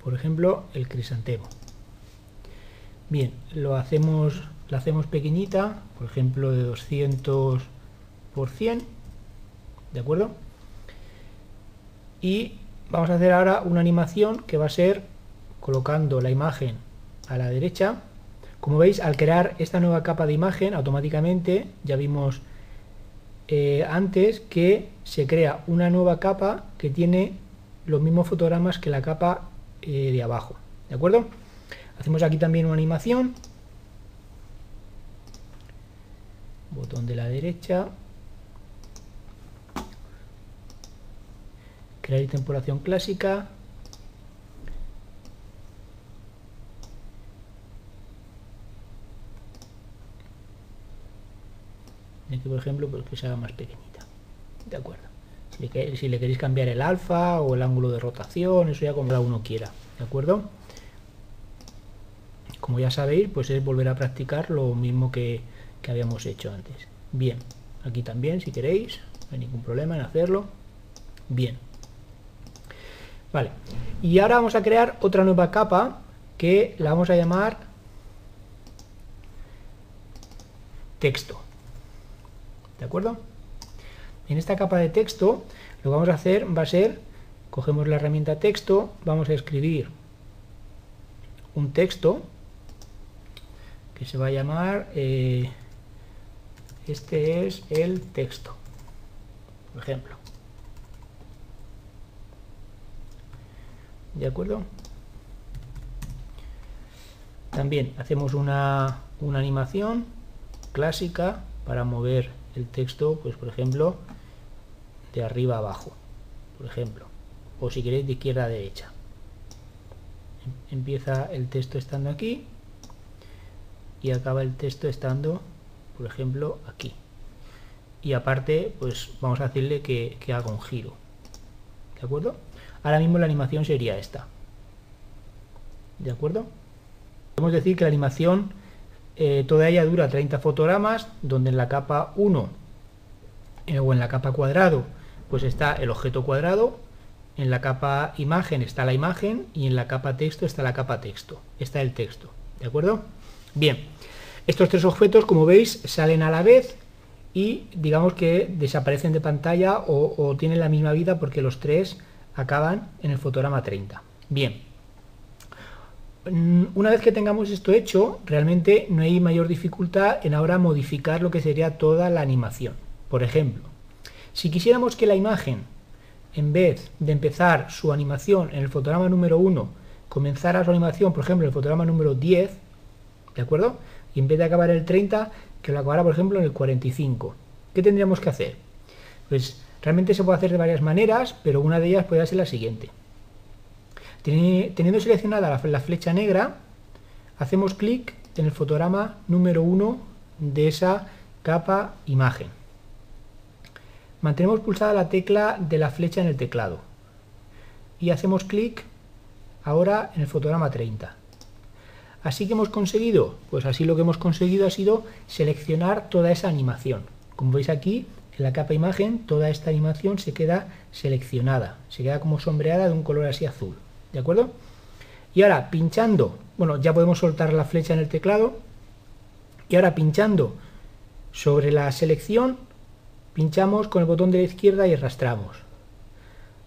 por ejemplo el crisantemo. Bien, lo hacemos, la hacemos pequeñita, por ejemplo de 200 por 100, ¿de acuerdo? Y vamos a hacer ahora una animación que va a ser colocando la imagen a la derecha. Como veis, al crear esta nueva capa de imagen, automáticamente ya vimos eh, antes que se crea una nueva capa que tiene los mismos fotogramas que la capa eh, de abajo. ¿De acuerdo? Hacemos aquí también una animación. Botón de la derecha. Crear interpolación clásica. Aquí, por ejemplo, pues que se haga más pequeñita. De acuerdo. Si le, queréis cambiar el alfa o el ángulo de rotación, eso ya como cada uno quiera. ¿De acuerdo? Como ya sabéis, pues es volver a practicar lo mismo que, habíamos hecho antes. Bien, aquí también, si queréis, no hay ningún problema en hacerlo. Bien. Vale, y ahora vamos a crear otra nueva capa que la vamos a llamar texto. ¿De acuerdo? En esta capa de texto lo que vamos a hacer va a ser, cogemos la herramienta texto, vamos a escribir un texto que se va a llamar eh, este es el texto por ejemplo de acuerdo también hacemos una, una animación clásica para mover el texto pues por ejemplo de arriba a abajo por ejemplo o si queréis de izquierda a derecha empieza el texto estando aquí y acaba el texto estando, por ejemplo, aquí. Y aparte, pues vamos a decirle que, haga un giro. ¿De acuerdo? Ahora mismo la animación sería esta. ¿De acuerdo? Podemos decir que la animación, eh, toda ella dura 30 fotogramas, donde en la capa 1 eh, o en la capa cuadrado, pues está el objeto cuadrado, en la capa imagen está la imagen y en la capa texto está la capa texto. Está el texto. ¿De acuerdo? Bien, estos tres objetos, como veis, salen a la vez y digamos que desaparecen de pantalla o, tienen la misma vida porque los tres acaban en el fotograma 30. Bien, mm, una vez que tengamos esto hecho, realmente no hay mayor dificultad en ahora modificar lo que sería toda la animación. Por ejemplo, si quisiéramos que la imagen, en vez de empezar su animación en el fotograma número 1, comenzara su animación, por ejemplo, en el fotograma número 10, ¿de acuerdo? Y en vez de acabar el 30, que lo acabara, por ejemplo, en el 45. ¿Qué tendríamos que hacer? Pues realmente se puede hacer de varias maneras, pero una de ellas puede ser la siguiente. Teniendo seleccionada la flecha negra, hacemos clic en el fotograma número 1 de esa capa imagen. Mantenemos pulsada la tecla de la flecha en el teclado y hacemos clic ahora en el fotograma 30. ¿Así que hemos conseguido? Pues así lo que hemos conseguido ha sido seleccionar toda esa animación. Como veis aquí, en la capa imagen, toda esta animación se queda seleccionada, se queda como sombreada de un color así azul. ¿De acuerdo? Y ahora pinchando, bueno, ya podemos soltar la flecha en el teclado, y ahora pinchando sobre la selección, pinchamos con el botón de la izquierda y arrastramos.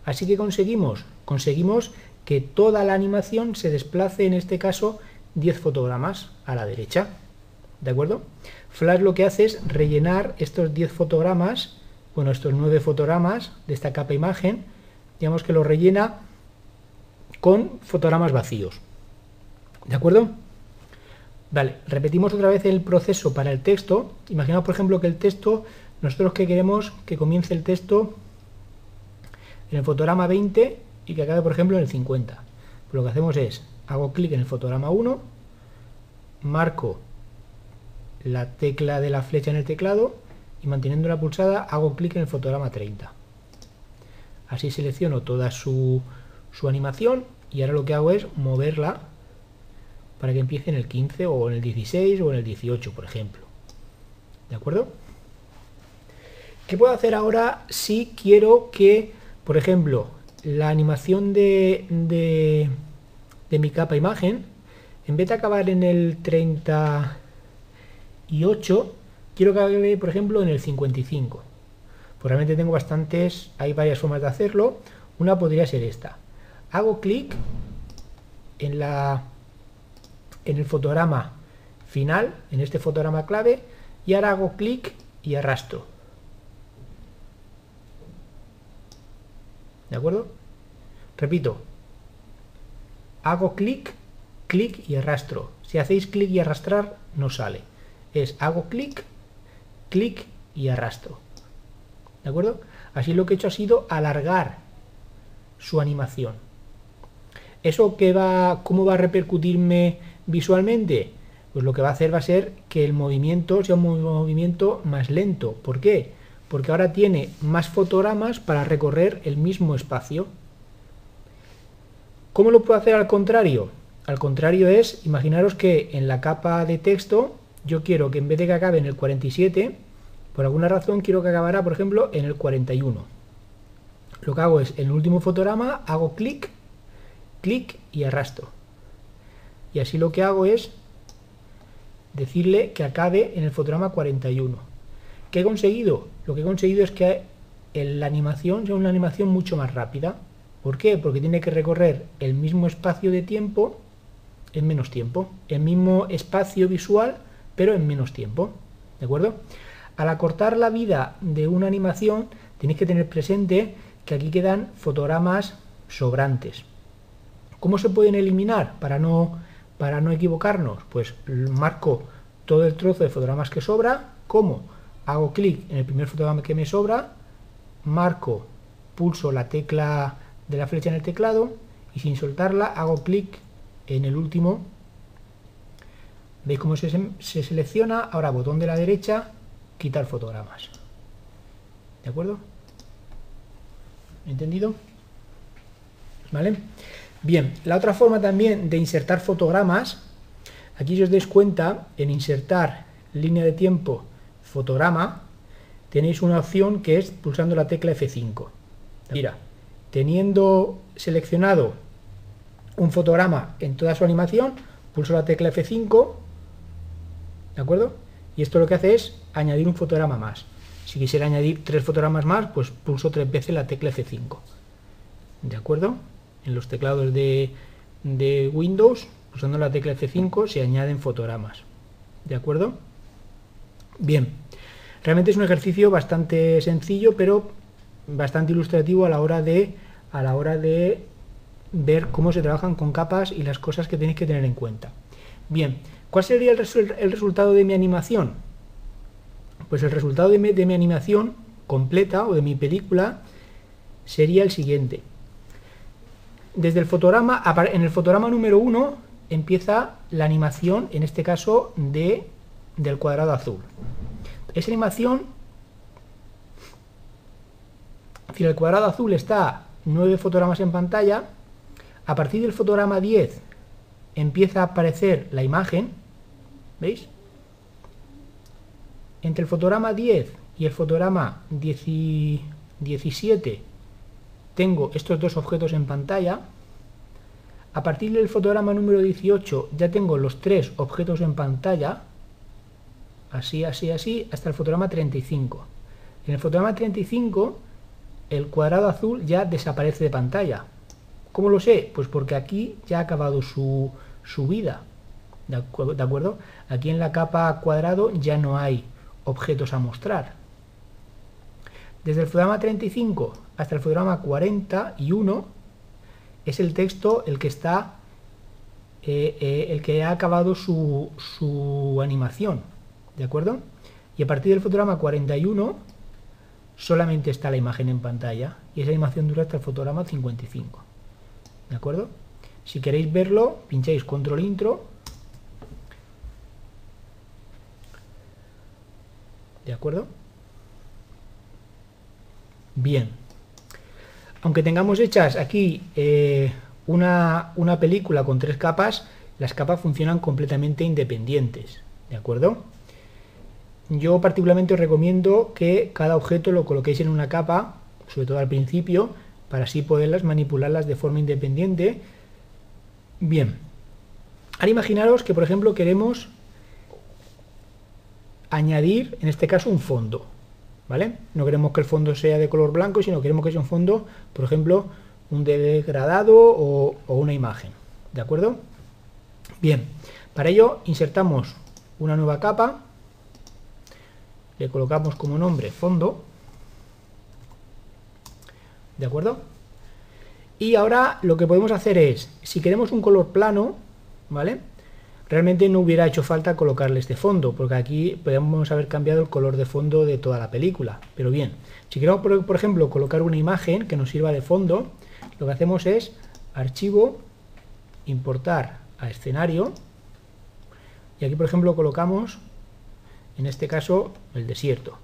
Así que conseguimos, conseguimos que toda la animación se desplace en este caso 10 fotogramas a la derecha. ¿De acuerdo? Flash lo que hace es rellenar estos 10 fotogramas, bueno, estos 9 fotogramas de esta capa imagen, digamos que lo rellena con fotogramas vacíos. ¿De acuerdo? Vale, repetimos otra vez el proceso para el texto. Imaginaos, por ejemplo, que el texto, nosotros que queremos que comience el texto en el fotograma 20 y que acabe, por ejemplo, en el 50. Pues lo que hacemos es hago clic en el fotograma 1, marco la tecla de la flecha en el teclado y manteniendo la pulsada hago clic en el fotograma 30. Así selecciono toda su, su animación y ahora lo que hago es moverla para que empiece en el 15 o en el 16 o en el 18, por ejemplo. ¿De acuerdo? ¿Qué puedo hacer ahora si quiero que, por ejemplo, la animación de, de de mi capa imagen en vez de acabar en el 38, quiero que acabe, por ejemplo, en el 55. Pues realmente tengo bastantes, hay varias formas de hacerlo. Una podría ser esta. Hago clic en la en el fotograma final, en este fotograma clave, y ahora hago clic y arrastro. ¿De acuerdo? Repito, hago clic, clic y arrastro. Si hacéis clic y arrastrar, no sale. Es hago clic, clic y arrastro. ¿De acuerdo? Así lo que he hecho ha sido alargar su animación. ¿Eso qué va, cómo va a repercutirme visualmente? Pues lo que va a hacer va a ser que el movimiento sea un movimiento más lento. ¿Por qué? Porque ahora tiene más fotogramas para recorrer el mismo espacio. ¿Cómo lo puedo hacer al contrario? Al contrario es, imaginaros que en la capa de texto yo quiero que en vez de que acabe en el 47, por alguna razón quiero que acabara, por ejemplo, en el 41. Lo que hago es, en el último fotograma, hago clic, clic y arrastro. Y así lo que hago es decirle que acabe en el fotograma 41. ¿Qué he conseguido? Lo que he conseguido es que la animación sea una animación mucho más rápida. ¿Por qué? Porque tiene que recorrer el mismo espacio de tiempo en menos tiempo. El mismo espacio visual, pero en menos tiempo. ¿De acuerdo? Al acortar la vida de una animación, tenéis que tener presente que aquí quedan fotogramas sobrantes. ¿Cómo se pueden eliminar para no, para no equivocarnos? Pues marco todo el trozo de fotogramas que sobra. ¿Cómo? Hago clic en el primer fotograma que me sobra, marco, pulso la tecla de la flecha en el teclado y sin soltarla hago clic en el último. ¿Veis cómo se, se selecciona? Ahora botón de la derecha, quitar fotogramas. ¿De acuerdo? ¿Entendido? ¿Vale? Bien, la otra forma también de insertar fotogramas, aquí si os dais cuenta, en insertar línea de tiempo fotograma, tenéis una opción que es pulsando la tecla F5. Mira, teniendo seleccionado un fotograma en toda su animación, pulso la tecla F5, ¿de acuerdo? Y esto lo que hace es añadir un fotograma más. Si quisiera añadir tres fotogramas más, pues pulso tres veces la tecla F5. ¿De acuerdo? En los teclados de, Windows, pulsando la tecla F5, se añaden fotogramas. ¿De acuerdo? Bien. Realmente es un ejercicio bastante sencillo, pero bastante ilustrativo a la hora de, a la hora de ver cómo se trabajan con capas y las cosas que tenéis que tener en cuenta. Bien, ¿cuál sería el, resultado de mi animación? Pues el resultado de mi, animación completa o de mi película sería el siguiente. Desde el fotograma, en el fotograma número 1 empieza la animación, en este caso, de, del cuadrado azul. Esa animación, si el cuadrado azul está 9 fotogramas en pantalla, a partir del fotograma 10 empieza a aparecer la imagen, ¿veis? Entre el fotograma 10 y el fotograma 17 tengo estos dos objetos en pantalla. A partir del fotograma número 18 ya tengo los tres objetos en pantalla. Así, así, así, hasta el fotograma 35. En el fotograma 35 el cuadrado azul ya desaparece de pantalla. ¿Cómo lo sé? Pues porque aquí ya ha acabado su, su vida. ¿De acuerdo? Aquí en la capa cuadrado ya no hay objetos a mostrar. Desde el fotograma 35 hasta el fotograma 41 es el texto el que está eh, eh, el que ha acabado su, su animación. ¿De acuerdo? Y a partir del fotograma 41 solamente está la imagen en pantalla y esa animación dura hasta el fotograma 55. ¿De acuerdo? Si queréis verlo, pincháis control intro ¿De acuerdo? Bien. Aunque tengamos hechas aquí eh, una, una película con tres capas, las capas funcionan completamente independientes. ¿De acuerdo? Yo particularmente os recomiendo que cada objeto lo coloquéis en una capa, sobre todo al principio, para así poderlas manipularlas de forma independiente. Bien, Ahora imaginaros que, por ejemplo, queremos añadir, en este caso, un fondo. ¿Vale? No queremos que el fondo sea de color blanco, sino queremos que sea un fondo, por ejemplo, un degradado o, o una imagen. ¿De acuerdo? Bien, para ello insertamos una nueva capa, le colocamos como nombre fondo, ¿de acuerdo? Y ahora lo que podemos hacer es, si queremos un color plano, ¿vale? Realmente no hubiera hecho falta colocarle este fondo, porque aquí podemos haber cambiado el color de fondo de toda la película. Pero bien, si queremos, por, ejemplo, colocar una imagen que nos sirva de fondo, lo que hacemos es archivo, importar a escenario, y aquí, por ejemplo, colocamos, en este caso, el desierto.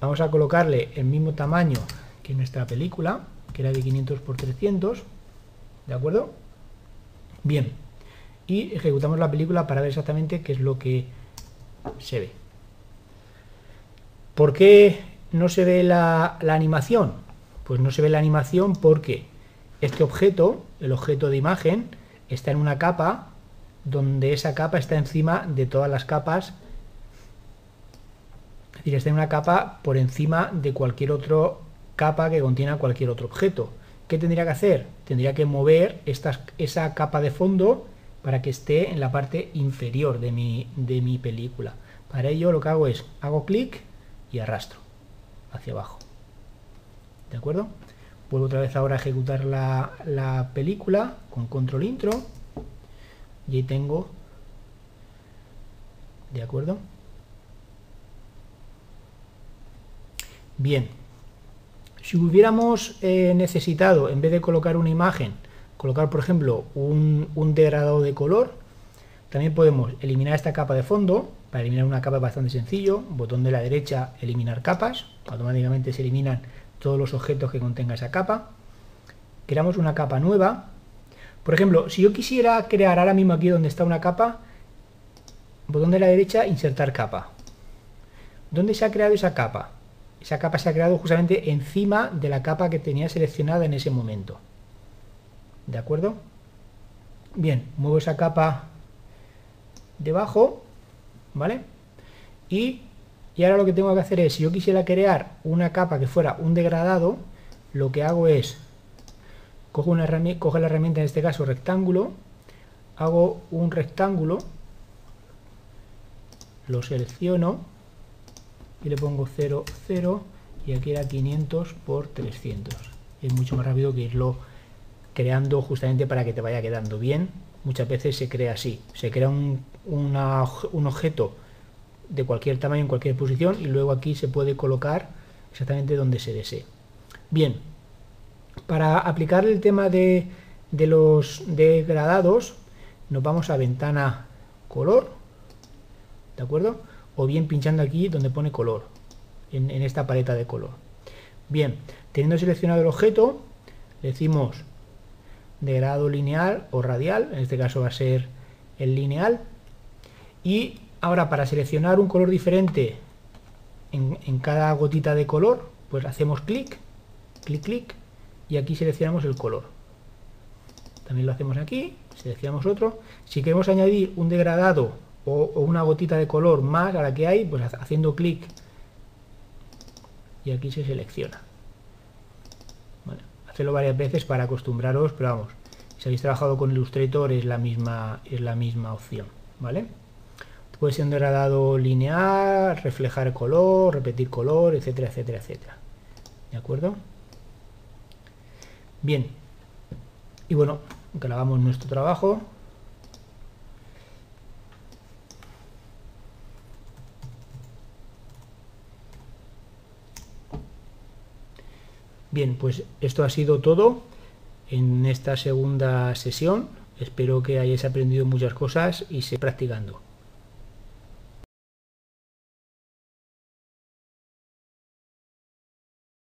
Vamos a colocarle el mismo tamaño que nuestra película, que era de 500 por 300, ¿de acuerdo? Bien, y ejecutamos la película para ver exactamente qué es lo que se ve. ¿Por qué no se ve la, la animación? Pues no se ve la animación porque este objeto, el objeto de imagen, está en una capa donde esa capa está encima de todas las capas es decir, está en una capa por encima de cualquier otra capa que contiene cualquier otro objeto. ¿Qué tendría que hacer? Tendría que mover esa capa de fondo para que esté en la parte inferior de mi, de mi película. Para ello lo que hago es, hago clic y arrastro hacia abajo. ¿De acuerdo? Vuelvo otra vez ahora a ejecutar la, la película con control intro y ahí tengo de acuerdo bien si hubiéramos eh, necesitado en vez de colocar una imagen colocar por ejemplo un, un degradado de color también podemos eliminar esta capa de fondo. Para eliminar una capa bastante sencillo. Botón de la derecha eliminar capas. Automáticamente se eliminan todos los objetos que contenga esa capa. Creamos una capa nueva. Por ejemplo, si yo quisiera crear ahora mismo aquí donde está una capa, botón de la derecha, insertar capa. ¿Dónde se ha creado esa capa? Esa capa se ha creado justamente encima de la capa que tenía seleccionada en ese momento. ¿De acuerdo? Bien, muevo esa capa debajo, ¿vale? Y, y ahora lo que tengo que hacer es, si yo quisiera crear una capa que fuera un degradado, lo que hago es cojo, una herramienta, cojo la herramienta, en este caso rectángulo, hago un rectángulo, lo selecciono y le pongo 0, 0 y aquí era 500 por 300. Es mucho más rápido que irlo creando justamente para que te vaya quedando bien. Muchas veces se crea así, se crea un, un objeto de cualquier tamaño en cualquier posición y luego aquí se puede colocar exactamente donde se desee. Bien, para aplicar el tema de, los degradados, nos vamos a ventana color, ¿de acuerdo? O bien pinchando aquí donde pone color, en, esta paleta de color. Bien, teniendo seleccionado el objeto, decimos degradado lineal o radial, en este caso va a ser el lineal. Y ahora para seleccionar un color diferente en, en cada gotita de color, pues hacemos clic, clic, clic, y aquí seleccionamos el color. También lo hacemos aquí, seleccionamos otro. Si queremos añadir un degradado o, una gotita de color más a la que hay, pues haciendo clic y aquí se selecciona. Bueno, hacerlo varias veces para acostumbraros, pero vamos, si habéis trabajado con Illustrator es la misma, es la misma opción, ¿vale? Puede ser un degradado lineal, reflejar color, repetir color, etcétera, etcétera, etcétera. ¿De acuerdo? Bien, y bueno, grabamos nuestro trabajo. Bien, pues esto ha sido todo en esta segunda sesión. Espero que hayáis aprendido muchas cosas y se practicando.